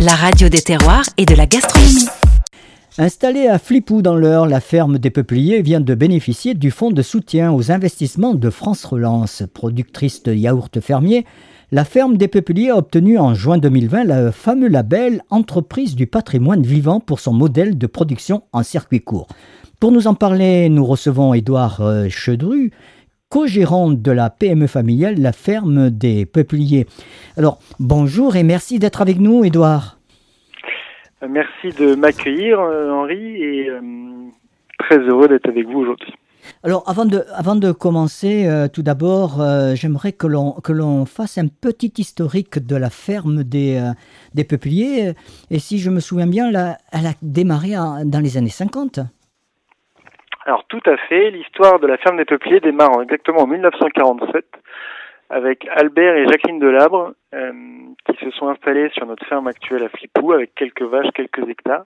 La radio des terroirs et de la gastronomie. Installée à Flipou dans l'Eure, la ferme des Peupliers vient de bénéficier du fonds de soutien aux investissements de France Relance. Productrice de yaourts fermiers, la ferme des Peupliers a obtenu en juin 2020 le fameux label Entreprise du patrimoine vivant pour son modèle de production en circuit court. Pour nous en parler, nous recevons Édouard euh, Chedru, co-gérant de la PME familiale, la ferme des Peupliers. Alors, bonjour et merci d'être avec nous, Édouard. Merci de m'accueillir, euh, Henri, et euh, très heureux d'être avec vous aujourd'hui. Alors, avant de, avant de commencer, euh, tout d'abord, j'aimerais que l'on, que l'on fasse un petit historique de la ferme des, des Peupliers. Et si je me souviens bien, elle a démarré dans les années 50. Alors, tout à fait. L'histoire de la ferme des Peupliers démarre exactement en 1947 avec Albert et Jacqueline Delabre euh, qui se sont installés sur notre ferme actuelle à Flipou avec quelques vaches, quelques hectares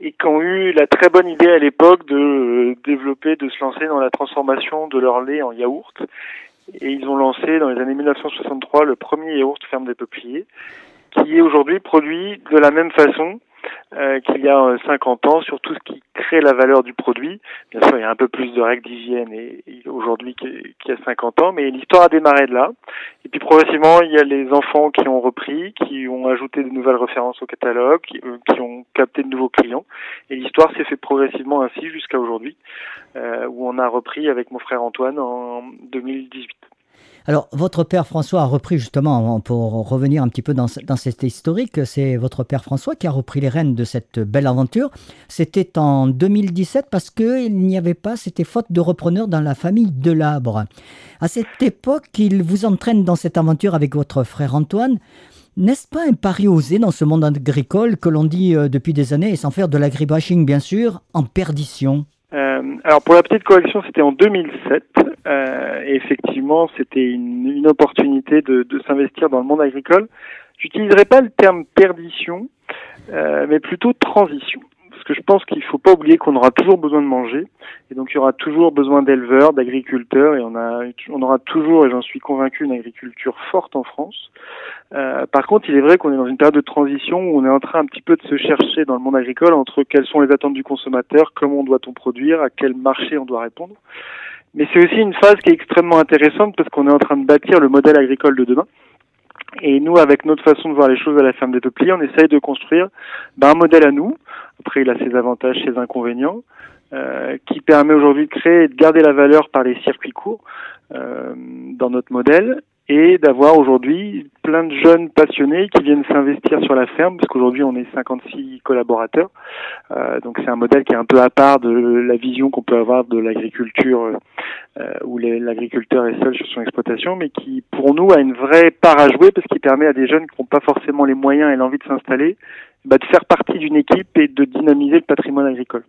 et qui ont eu la très bonne idée à l'époque de euh, développer, de se lancer dans la transformation de leur lait en yaourt. Et ils ont lancé dans les années 1963 le premier yaourt ferme des peupliers qui est aujourd'hui produit de la même façon euh, qu'il y a 50 euh, ans sur tout ce qui crée la valeur du produit. Bien sûr, il y a un peu plus de règles d'hygiène et, aujourd'hui qu'il y a 50 ans, mais l'histoire a démarré de là. Et puis progressivement, il y a les enfants qui ont repris, qui ont ajouté de nouvelles références au catalogue, qui, euh, ont capté de nouveaux clients. Et l'histoire s'est fait progressivement ainsi jusqu'à aujourd'hui, où on a repris avec mon frère Antoine en 2018. Alors, votre père François a repris justement, pour revenir un petit peu dans, dans cette historique, c'est votre père François qui a repris les rênes de cette belle aventure. C'était en 2017 parce qu'il n'y avait pas, c'était faute de repreneurs dans la famille Delabre. À cette époque, il vous entraîne dans cette aventure avec votre frère Antoine. N'est-ce pas un pari osé dans ce monde agricole que l'on dit euh, depuis des années, et sans faire de l'agribashing bien sûr, en perdition? Euh, alors pour la petite correction, c'était en 2007. Euh, effectivement, c'était une, une, opportunité de, de s'investir dans le monde agricole. J'utiliserai pas le terme perdition, euh, mais plutôt transition. Parce que je pense qu'il faut pas oublier qu'on aura toujours besoin de manger, et donc il y aura toujours besoin d'éleveurs, d'agriculteurs, et on, a, on aura toujours, et j'en suis convaincu, une agriculture forte en France. Euh, par contre, il est vrai qu'on est dans une période de transition où on est en train un petit peu de se chercher dans le monde agricole entre quelles sont les attentes du consommateur, comment doit-on produire, à quel marché on doit répondre. Mais c'est aussi une phase qui est extrêmement intéressante parce qu'on est en train de bâtir le modèle agricole de demain. Et nous, avec notre façon de voir les choses à la ferme des peupliers, on essaye de construire ben, un modèle à nous. Après, il a ses avantages, ses inconvénients, euh, qui permet aujourd'hui de créer et de garder la valeur par les circuits courts euh, dans notre modèle et d'avoir aujourd'hui plein de jeunes passionnés qui viennent s'investir sur la ferme, parce qu'aujourd'hui on est 56 collaborateurs. Euh, donc c'est un modèle qui est un peu à part de la vision qu'on peut avoir de l'agriculture euh, où l'agriculteur est seul sur son exploitation, mais qui pour nous a une vraie part à jouer parce qu'il permet à des jeunes qui n'ont pas forcément les moyens et l'envie de s'installer bah, de faire partie d'une équipe et de dynamiser le patrimoine agricole.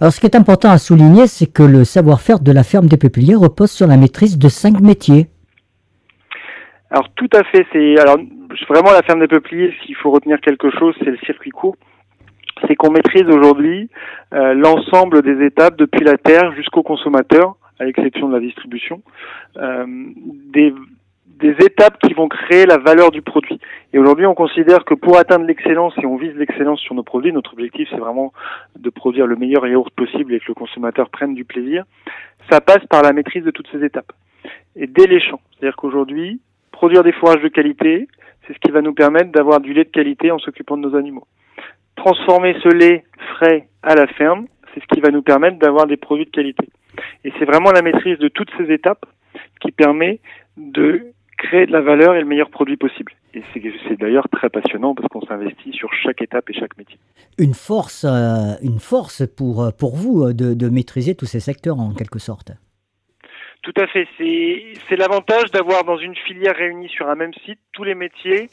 Alors ce qui est important à souligner, c'est que le savoir-faire de la ferme des peupliers repose sur la maîtrise de cinq métiers. Alors tout à fait, c'est alors vraiment la ferme des peupliers, s'il faut retenir quelque chose, c'est le circuit court. C'est qu'on maîtrise aujourd'hui euh, l'ensemble des étapes depuis la terre jusqu'au consommateur, à l'exception de la distribution, euh, des, des étapes qui vont créer la valeur du produit. Et aujourd'hui, on considère que pour atteindre l'excellence, et on vise l'excellence sur nos produits, notre objectif c'est vraiment de produire le meilleur yaourt possible et que le consommateur prenne du plaisir, ça passe par la maîtrise de toutes ces étapes. Et dès les champs. C'est-à-dire qu'aujourd'hui, Produire des fourrages de qualité, c'est ce qui va nous permettre d'avoir du lait de qualité en s'occupant de nos animaux. Transformer ce lait frais à la ferme, c'est ce qui va nous permettre d'avoir des produits de qualité. Et c'est vraiment la maîtrise de toutes ces étapes qui permet de créer de la valeur et le meilleur produit possible. Et c'est d'ailleurs très passionnant parce qu'on s'investit sur chaque étape et chaque métier. Une force, euh, une force pour, pour vous euh, de, de maîtriser tous ces secteurs en quelque sorte. Tout à fait. C'est l'avantage d'avoir dans une filière réunie sur un même site tous les métiers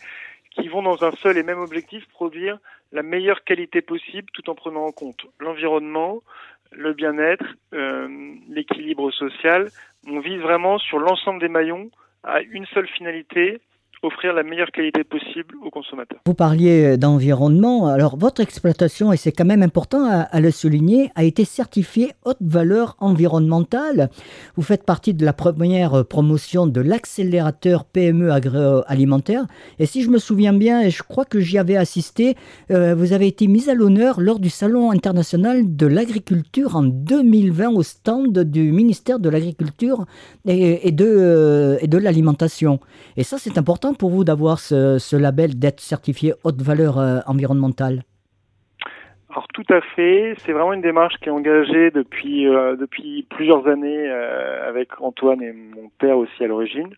qui vont dans un seul et même objectif produire la meilleure qualité possible tout en prenant en compte l'environnement, le bien-être, euh, l'équilibre social. On vise vraiment sur l'ensemble des maillons à une seule finalité, offrir la meilleure qualité possible aux consommateurs. Vous parliez d'environnement. Alors, votre exploitation, et c'est quand même important à, le souligner, a été certifiée haute valeur environnementale. Vous faites partie de la première promotion de l'accélérateur PME agroalimentaire. Et si je me souviens bien, et je crois que j'y avais assisté, euh, vous avez été mise à l'honneur lors du Salon international de l'agriculture en 2020 au stand du ministère de l'Agriculture et, de, euh, et de l'Alimentation. Et ça, c'est important pour vous d'avoir ce, label, d'être certifié haute valeur euh, environnementale? Alors tout à fait, c'est vraiment une démarche qui est engagée depuis euh, plusieurs années euh, avec Antoine et mon père aussi à l'origine.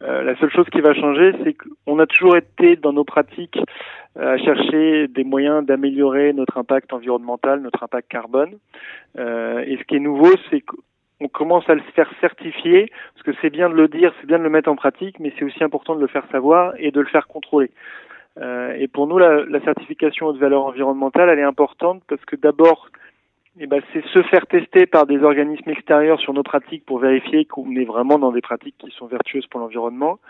la seule chose qui va changer, c'est qu'on a toujours été dans nos pratiques à chercher des moyens d'améliorer notre impact environnemental, notre impact carbone. et ce qui est nouveau, c'est que on commence à le faire certifier, parce que c'est bien de le dire, c'est bien de le mettre en pratique, mais c'est aussi important de le faire savoir et de le faire contrôler. Euh, et pour nous, la, la, certification de valeur environnementale, elle est importante parce que d'abord, eh ben, c'est se faire tester par des organismes extérieurs sur nos pratiques pour vérifier qu'on est vraiment dans des pratiques qui sont vertueuses pour l'environnement.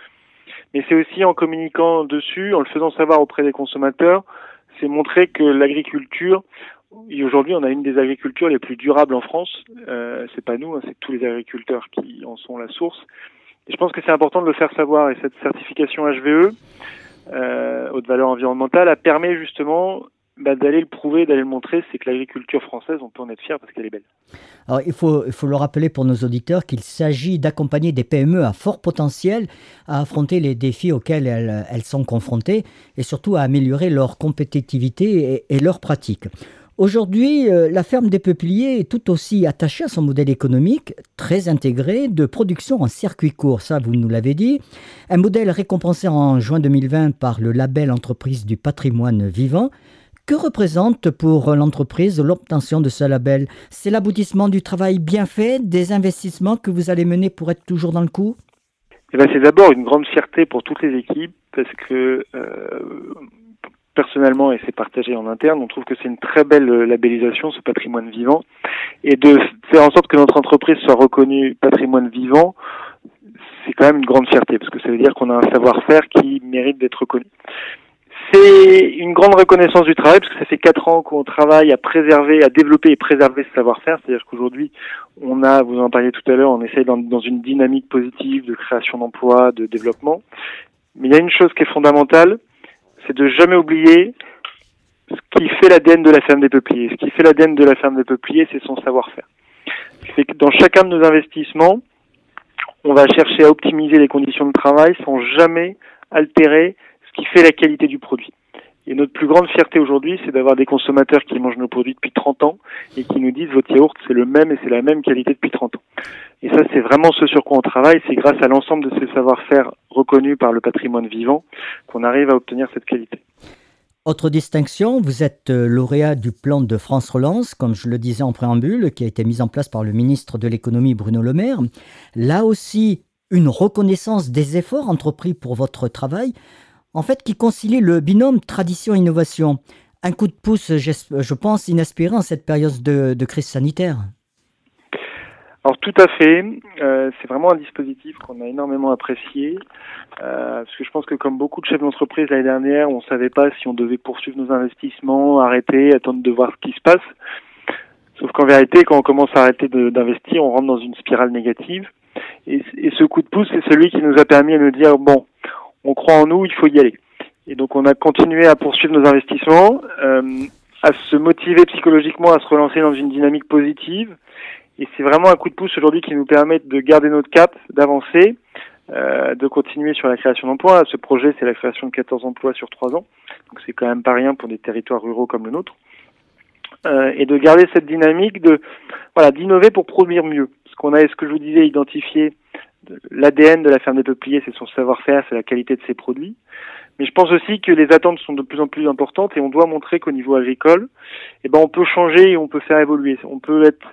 Mais c'est aussi en communiquant dessus, en le faisant savoir auprès des consommateurs, c'est montrer que l'agriculture, aujourd'hui, on a une des agricultures les plus durables en France. Euh, c'est pas nous, hein, c'est tous les agriculteurs qui en sont la source. Et je pense que c'est important de le faire savoir. Et cette certification HVE, euh, haute valeur environnementale, a permis justement bah, d'aller le prouver, d'aller le montrer, c'est que l'agriculture française, on peut en être fier parce qu'elle est belle. Il faut, le rappeler pour nos auditeurs qu'il s'agit d'accompagner des PME à fort potentiel à affronter les défis auxquels elles, sont confrontées et surtout à améliorer leur compétitivité et leurs pratiques. Aujourd'hui, euh, la ferme des Peupliers est tout aussi attachée à son modèle économique, très intégré, de production en circuit court, ça vous nous l'avez dit. Un modèle récompensé en juin 2020 par le label Entreprise du patrimoine vivant. Que représente pour l'entreprise l'obtention de ce label? C'est l'aboutissement du travail bien fait, des investissements que vous allez mener pour être toujours dans le coup? Eh ben, C'est d'abord une grande fierté pour toutes les équipes parce que euh, personnellement, et c'est partagé en interne, on trouve que c'est une très belle euh, labellisation, ce patrimoine vivant, et de faire en sorte que notre entreprise soit reconnue patrimoine vivant, c'est quand même une grande fierté, parce que ça veut dire qu'on a un savoir-faire qui mérite d'être reconnu. C'est une grande reconnaissance du travail, parce que ça fait quatre ans qu'on travaille à préserver, à développer et préserver ce savoir-faire. C'est-à-dire qu'aujourd'hui, on a, vous en parliez tout à l'heure, on essaye dans, dans une dynamique positive de création d'emplois, de développement. Mais il y a une chose qui est fondamentale, c'est de jamais oublier ce qui fait l'ADN de la ferme des peupliers. Ce qui fait l'ADN de la ferme des peupliers, c'est son savoir-faire. C'est que dans chacun de nos investissements, on va chercher à optimiser les conditions de travail sans jamais altérer ce qui fait la qualité du produit. Et notre plus grande fierté aujourd'hui, c'est d'avoir des consommateurs qui mangent nos produits depuis 30 ans et qui nous disent votre yaourt, c'est le même et c'est la même qualité depuis 30 ans. Et ça, c'est vraiment ce sur quoi on travaille. C'est grâce à l'ensemble de ces savoir-faire reconnus par le patrimoine vivant qu'on arrive à obtenir cette qualité. Autre distinction, vous êtes euh, lauréat du plan de France Relance, comme je le disais en préambule, qui a été mis en place par le ministre de l'économie Bruno Le Maire. Là aussi, une reconnaissance des efforts entrepris pour votre travail en fait, qui concilie le binôme tradition-innovation. Un coup de pouce, je pense, inespéré en cette période de, crise sanitaire. Alors tout à fait, euh, c'est vraiment un dispositif qu'on a énormément apprécié, euh, parce que je pense que comme beaucoup de chefs d'entreprise l'année dernière, on ne savait pas si on devait poursuivre nos investissements, arrêter, attendre de voir ce qui se passe. Sauf qu'en vérité, quand on commence à arrêter d'investir, on rentre dans une spirale négative. Et, et, ce coup de pouce, c'est celui qui nous a permis de nous dire, bon, on croit en nous, il faut y aller. Et donc on a continué à poursuivre nos investissements, euh, à se motiver psychologiquement à se relancer dans une dynamique positive. Et c'est vraiment un coup de pouce aujourd'hui qui nous permet de garder notre cap, d'avancer, euh, de continuer sur la création d'emplois. Ce projet, c'est la création de 14 emplois sur 3 ans. Donc c'est quand même pas rien pour des territoires ruraux comme le nôtre. Euh, et de garder cette dynamique de voilà d'innover pour produire mieux. Ce qu'on a, ce que je vous disais, identifié l'ADN de la ferme des peupliers, c'est son savoir-faire, c'est la qualité de ses produits. Mais je pense aussi que les attentes sont de plus en plus importantes et on doit montrer qu'au niveau agricole, eh ben, on peut changer et on peut faire évoluer. On peut être,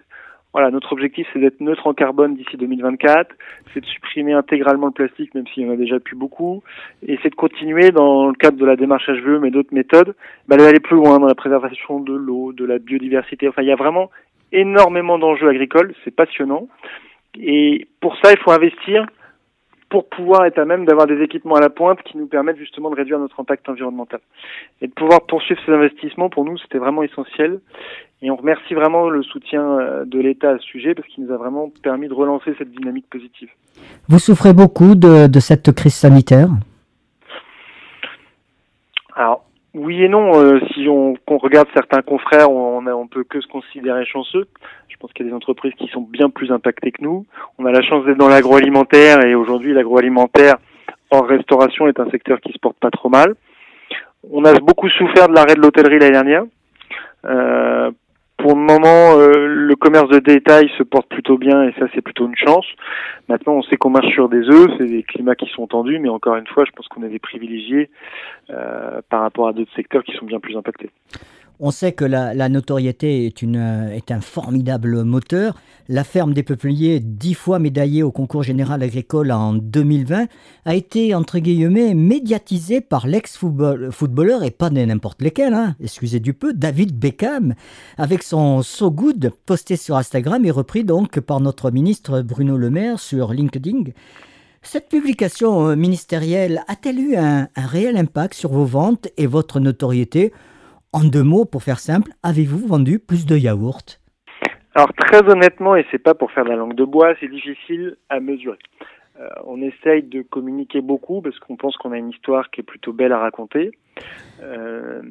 voilà, notre objectif, c'est d'être neutre en carbone d'ici 2024, c'est de supprimer intégralement le plastique, même s'il y en a déjà plus beaucoup, et c'est de continuer dans le cadre de la démarche HVE, mais d'autres méthodes, bah, d'aller plus loin dans la préservation de l'eau, de la biodiversité. Enfin, il y a vraiment énormément d'enjeux agricoles, c'est passionnant. Et pour ça, il faut investir pour pouvoir être à même d'avoir des équipements à la pointe qui nous permettent justement de réduire notre impact environnemental. Et de pouvoir poursuivre ces investissements, pour nous, c'était vraiment essentiel. Et on remercie vraiment le soutien euh, de l'État à ce sujet parce qu'il nous a vraiment permis de relancer cette dynamique positive. Vous souffrez beaucoup de, de cette crise sanitaire Alors, oui et non. Euh, si on, regarde certains confrères, on, on peut que se considérer chanceux. Je pense qu'il y a des entreprises qui sont bien plus impactées que nous. On a la chance d'être dans l'agroalimentaire et aujourd'hui, l'agroalimentaire en restauration est un secteur qui se porte pas trop mal. On a beaucoup souffert de l'arrêt de l'hôtellerie l'année dernière. Euh, pour le moment, euh, le commerce de détail se porte plutôt bien et ça, c'est plutôt une chance. Maintenant, on sait qu'on marche sur des œufs, c'est des climats qui sont tendus, mais encore une fois, je pense qu'on est des privilégiés euh, par rapport à d'autres secteurs qui sont bien plus impactés. On sait que la, notoriété est, une, est, un formidable moteur. La ferme des Peupliers, dix fois médaillée au concours général agricole en 2020, a été, entre guillemets, médiatisée par l'ex-footballeur, et pas n'importe lequel, hein, excusez du peu, David Beckham, avec son So Good posté sur Instagram et repris donc par notre ministre Bruno Le Maire sur LinkedIn. Cette publication euh, ministérielle a-t-elle eu un réel impact sur vos ventes et votre notoriété? En deux mots, pour faire simple, avez-vous vendu plus de yaourts Alors très honnêtement, et c'est pas pour faire de la langue de bois, c'est difficile à mesurer. Euh, on essaye de communiquer beaucoup parce qu'on pense qu'on a une histoire qui est plutôt belle à raconter. Euh,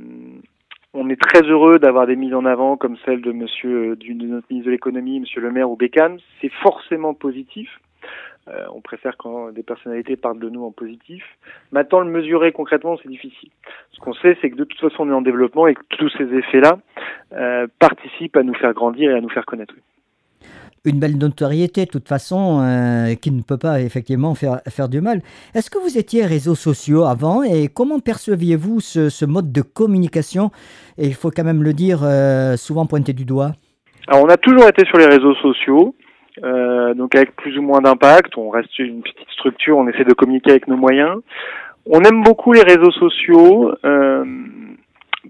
on est très heureux d'avoir des mises en avant comme celle de Monsieur, de notre ministre de l'économie, Monsieur Le Maire ou Bécane. C'est forcément positif. Euh, on préfère quand des personnalités parlent de nous en positif. Maintenant, le mesurer concrètement, c'est difficile. Ce qu'on sait, c'est que de toute façon, on est en développement et que tous ces effets-là euh, participent à nous faire grandir et à nous faire connaître. Une belle notoriété, de toute façon, euh, qui ne peut pas effectivement faire, faire du mal. Est-ce que vous étiez réseaux sociaux avant et comment perceviez-vous ce, ce, mode de communication? Et il faut quand même le dire, souvent pointé du doigt. Alors, on a toujours été sur les réseaux sociaux. Euh, donc avec plus ou moins d'impact, on reste une petite structure, on essaie de communiquer avec nos moyens. On aime beaucoup les réseaux sociaux euh,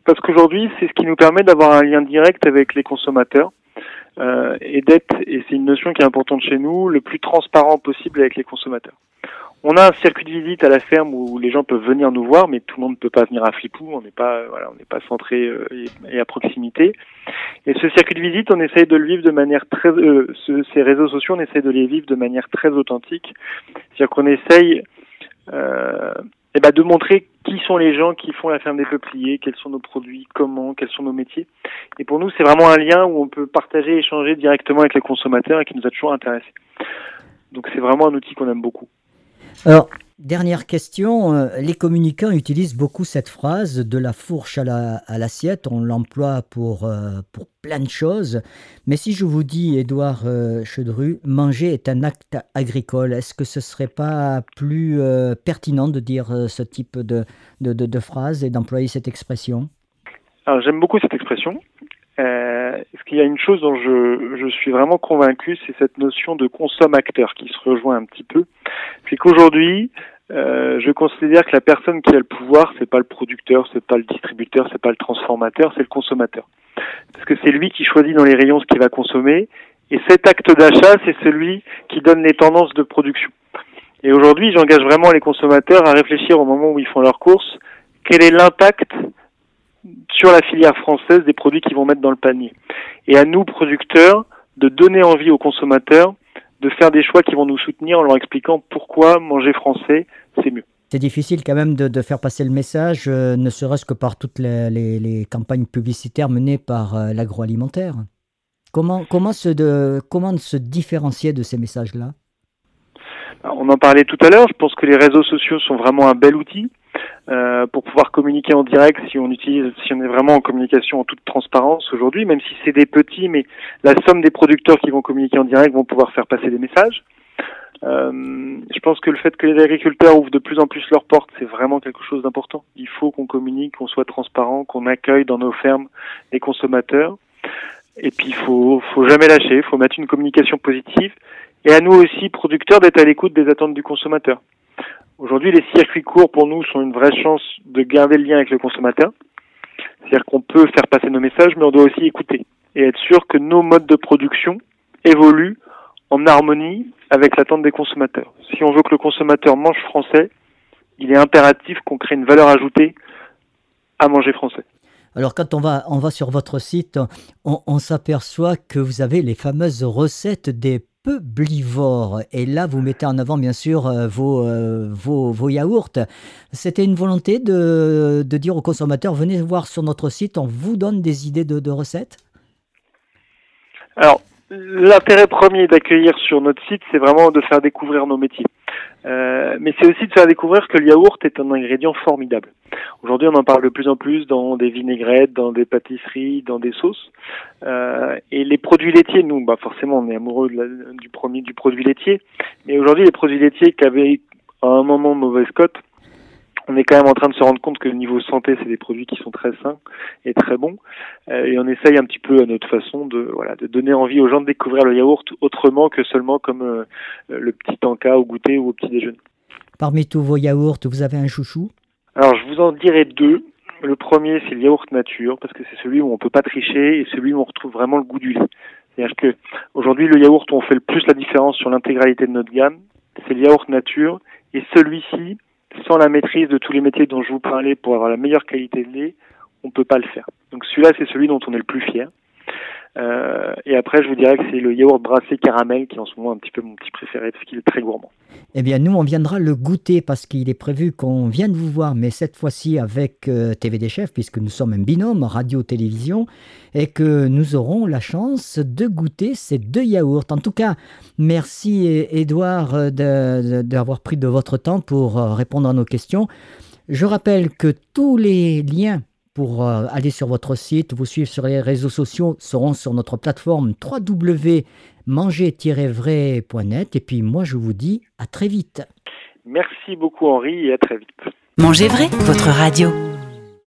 parce qu'aujourd'hui c'est ce qui nous permet d'avoir un lien direct avec les consommateurs euh, et d'être, et c'est une notion qui est importante chez nous, le plus transparent possible avec les consommateurs. On a un circuit de visite à la ferme où les gens peuvent venir nous voir, mais tout le monde ne peut pas venir à Flipou. On n'est pas, voilà, on n'est pas centré euh, et, à proximité. Et ce circuit de visite, on essaye de le vivre de manière très, euh, ces réseaux sociaux, on essaye de les vivre de manière très authentique. C'est-à-dire qu'on essaye euh, et eh ben de montrer qui sont les gens qui font la ferme des peupliers, quels sont nos produits, comment, quels sont nos métiers. Et pour nous, c'est vraiment un lien où on peut partager, échanger directement avec les consommateurs et qui nous a toujours intéressés. Donc c'est vraiment un outil qu'on aime beaucoup. Alors, dernière question, euh, les communicants utilisent beaucoup cette phrase de la fourche à l'assiette, on l'emploie pour, euh, pour plein de choses, mais si je vous dis, Édouard euh, Chedru, manger est un acte agricole, est-ce que ce serait pas plus pertinent de dire ce type de, de, de phrase et d'employer cette expression? Alors j'aime beaucoup cette expression, euh, ce qu'il y a une chose dont je, je suis vraiment convaincu, c'est cette notion de consomme-acteur qui se rejoint un petit peu. Puis qu'aujourd'hui, euh, je considère que la personne qui a le pouvoir, c'est pas le producteur, c'est pas le distributeur, c'est pas le transformateur, c'est le consommateur. Parce que c'est lui qui choisit dans les rayons ce qu'il va consommer, et cet acte d'achat, c'est celui qui donne les tendances de production. Et aujourd'hui, j'engage vraiment les consommateurs à réfléchir au moment où ils font leurs courses, quel est l'impact sur la filière française des produits qu'ils vont mettre dans le panier. Et à nous, producteurs, de donner envie aux consommateurs de faire des choix qui vont nous soutenir en leur expliquant pourquoi manger français, c'est mieux. C'est difficile quand même de, faire passer le message, euh, ne serait-ce que par toutes les, campagnes publicitaires menées par euh, l'agroalimentaire. Comment, comment, se comment se différencier de ces messages-là? On en parlait tout à l'heure, je pense que les réseaux sociaux sont vraiment un bel outil. Euh, pour pouvoir communiquer en direct si on utilise, si on est vraiment en communication en toute transparence aujourd'hui, même si c'est des petits, mais la somme des producteurs qui vont communiquer en direct vont pouvoir faire passer des messages. Euh, je pense que le fait que les agriculteurs ouvrent de plus en plus leurs portes, c'est vraiment quelque chose d'important. Il faut qu'on communique, qu'on soit transparent, qu'on accueille dans nos fermes les consommateurs. Et puis il faut, faut jamais lâcher, il faut mettre une communication positive. Et à nous aussi, producteurs, d'être à l'écoute des attentes du consommateur. Aujourd'hui, les circuits courts pour nous sont une vraie chance de garder le lien avec le consommateur. C'est-à-dire qu'on peut faire passer nos messages, mais on doit aussi écouter et être sûr que nos modes de production évoluent en harmonie avec l'attente des consommateurs. Si on veut que le consommateur mange français, il est impératif qu'on crée une valeur ajoutée à manger français. Alors quand on va, on va sur votre site, on, on s'aperçoit que vous avez les fameuses recettes des peublivores. Et là, vous mettez en avant, bien sûr, euh, vos, euh, vos, vos, yaourts. C'était une volonté de, de, dire aux consommateurs, venez voir sur notre site, on vous donne des idées de, de recettes? Alors, l'intérêt premier d'accueillir sur notre site, c'est vraiment de faire découvrir nos métiers. Euh, mais c'est aussi de faire découvrir que le yaourt est un ingrédient formidable. Aujourd'hui, on en parle de plus en plus dans des vinaigrettes, dans des pâtisseries, dans des sauces. Euh, et les produits laitiers, nous, bah forcément, on est amoureux du premier du produit laitier. Mais aujourd'hui, les produits laitiers qui avaient à un moment mauvaise cote, on est quand même en train de se rendre compte que le niveau santé, c'est des produits qui sont très sains et très bons. Euh, et on essaye un petit peu à notre façon de voilà de donner envie aux gens de découvrir le yaourt autrement que seulement comme euh, le petit encas au goûter ou au petit déjeuner. Parmi tous vos yaourts, vous avez un chouchou? Alors je vous en dirai deux. Le premier, c'est le yaourt nature parce que c'est celui où on peut pas tricher et celui où on retrouve vraiment le goût du lait. C'est-à-dire que aujourd'hui, le yaourt où on fait le plus la différence sur l'intégralité de notre gamme, c'est le yaourt nature et celui-ci sans la maîtrise de tous les métiers dont je vous parlais pour avoir la meilleure qualité de lait, on ne peut pas le faire. Donc celui-là, c'est celui dont on est le plus fier. Euh, et après, je vous dirais que c'est le yaourt brassé caramel qui est en ce moment un petit peu mon petit préféré parce qu'il est très gourmand. Eh bien, nous, on viendra le goûter parce qu'il est prévu qu'on vienne vous voir, mais cette fois-ci avec euh, TV des Chefs, puisque nous sommes un binôme radio-télévision, et que nous aurons la chance de goûter ces deux yaourts. En tout cas, merci Edouard d'avoir pris de votre temps pour euh, répondre à nos questions. Je rappelle que tous les liens pour euh, aller sur votre site, vous suivre sur les réseaux sociaux, seront sur notre plateforme www.manger-vrai.net. Et puis moi, je vous dis à très vite. Merci beaucoup Henri et à très vite. Manger vrai, votre radio.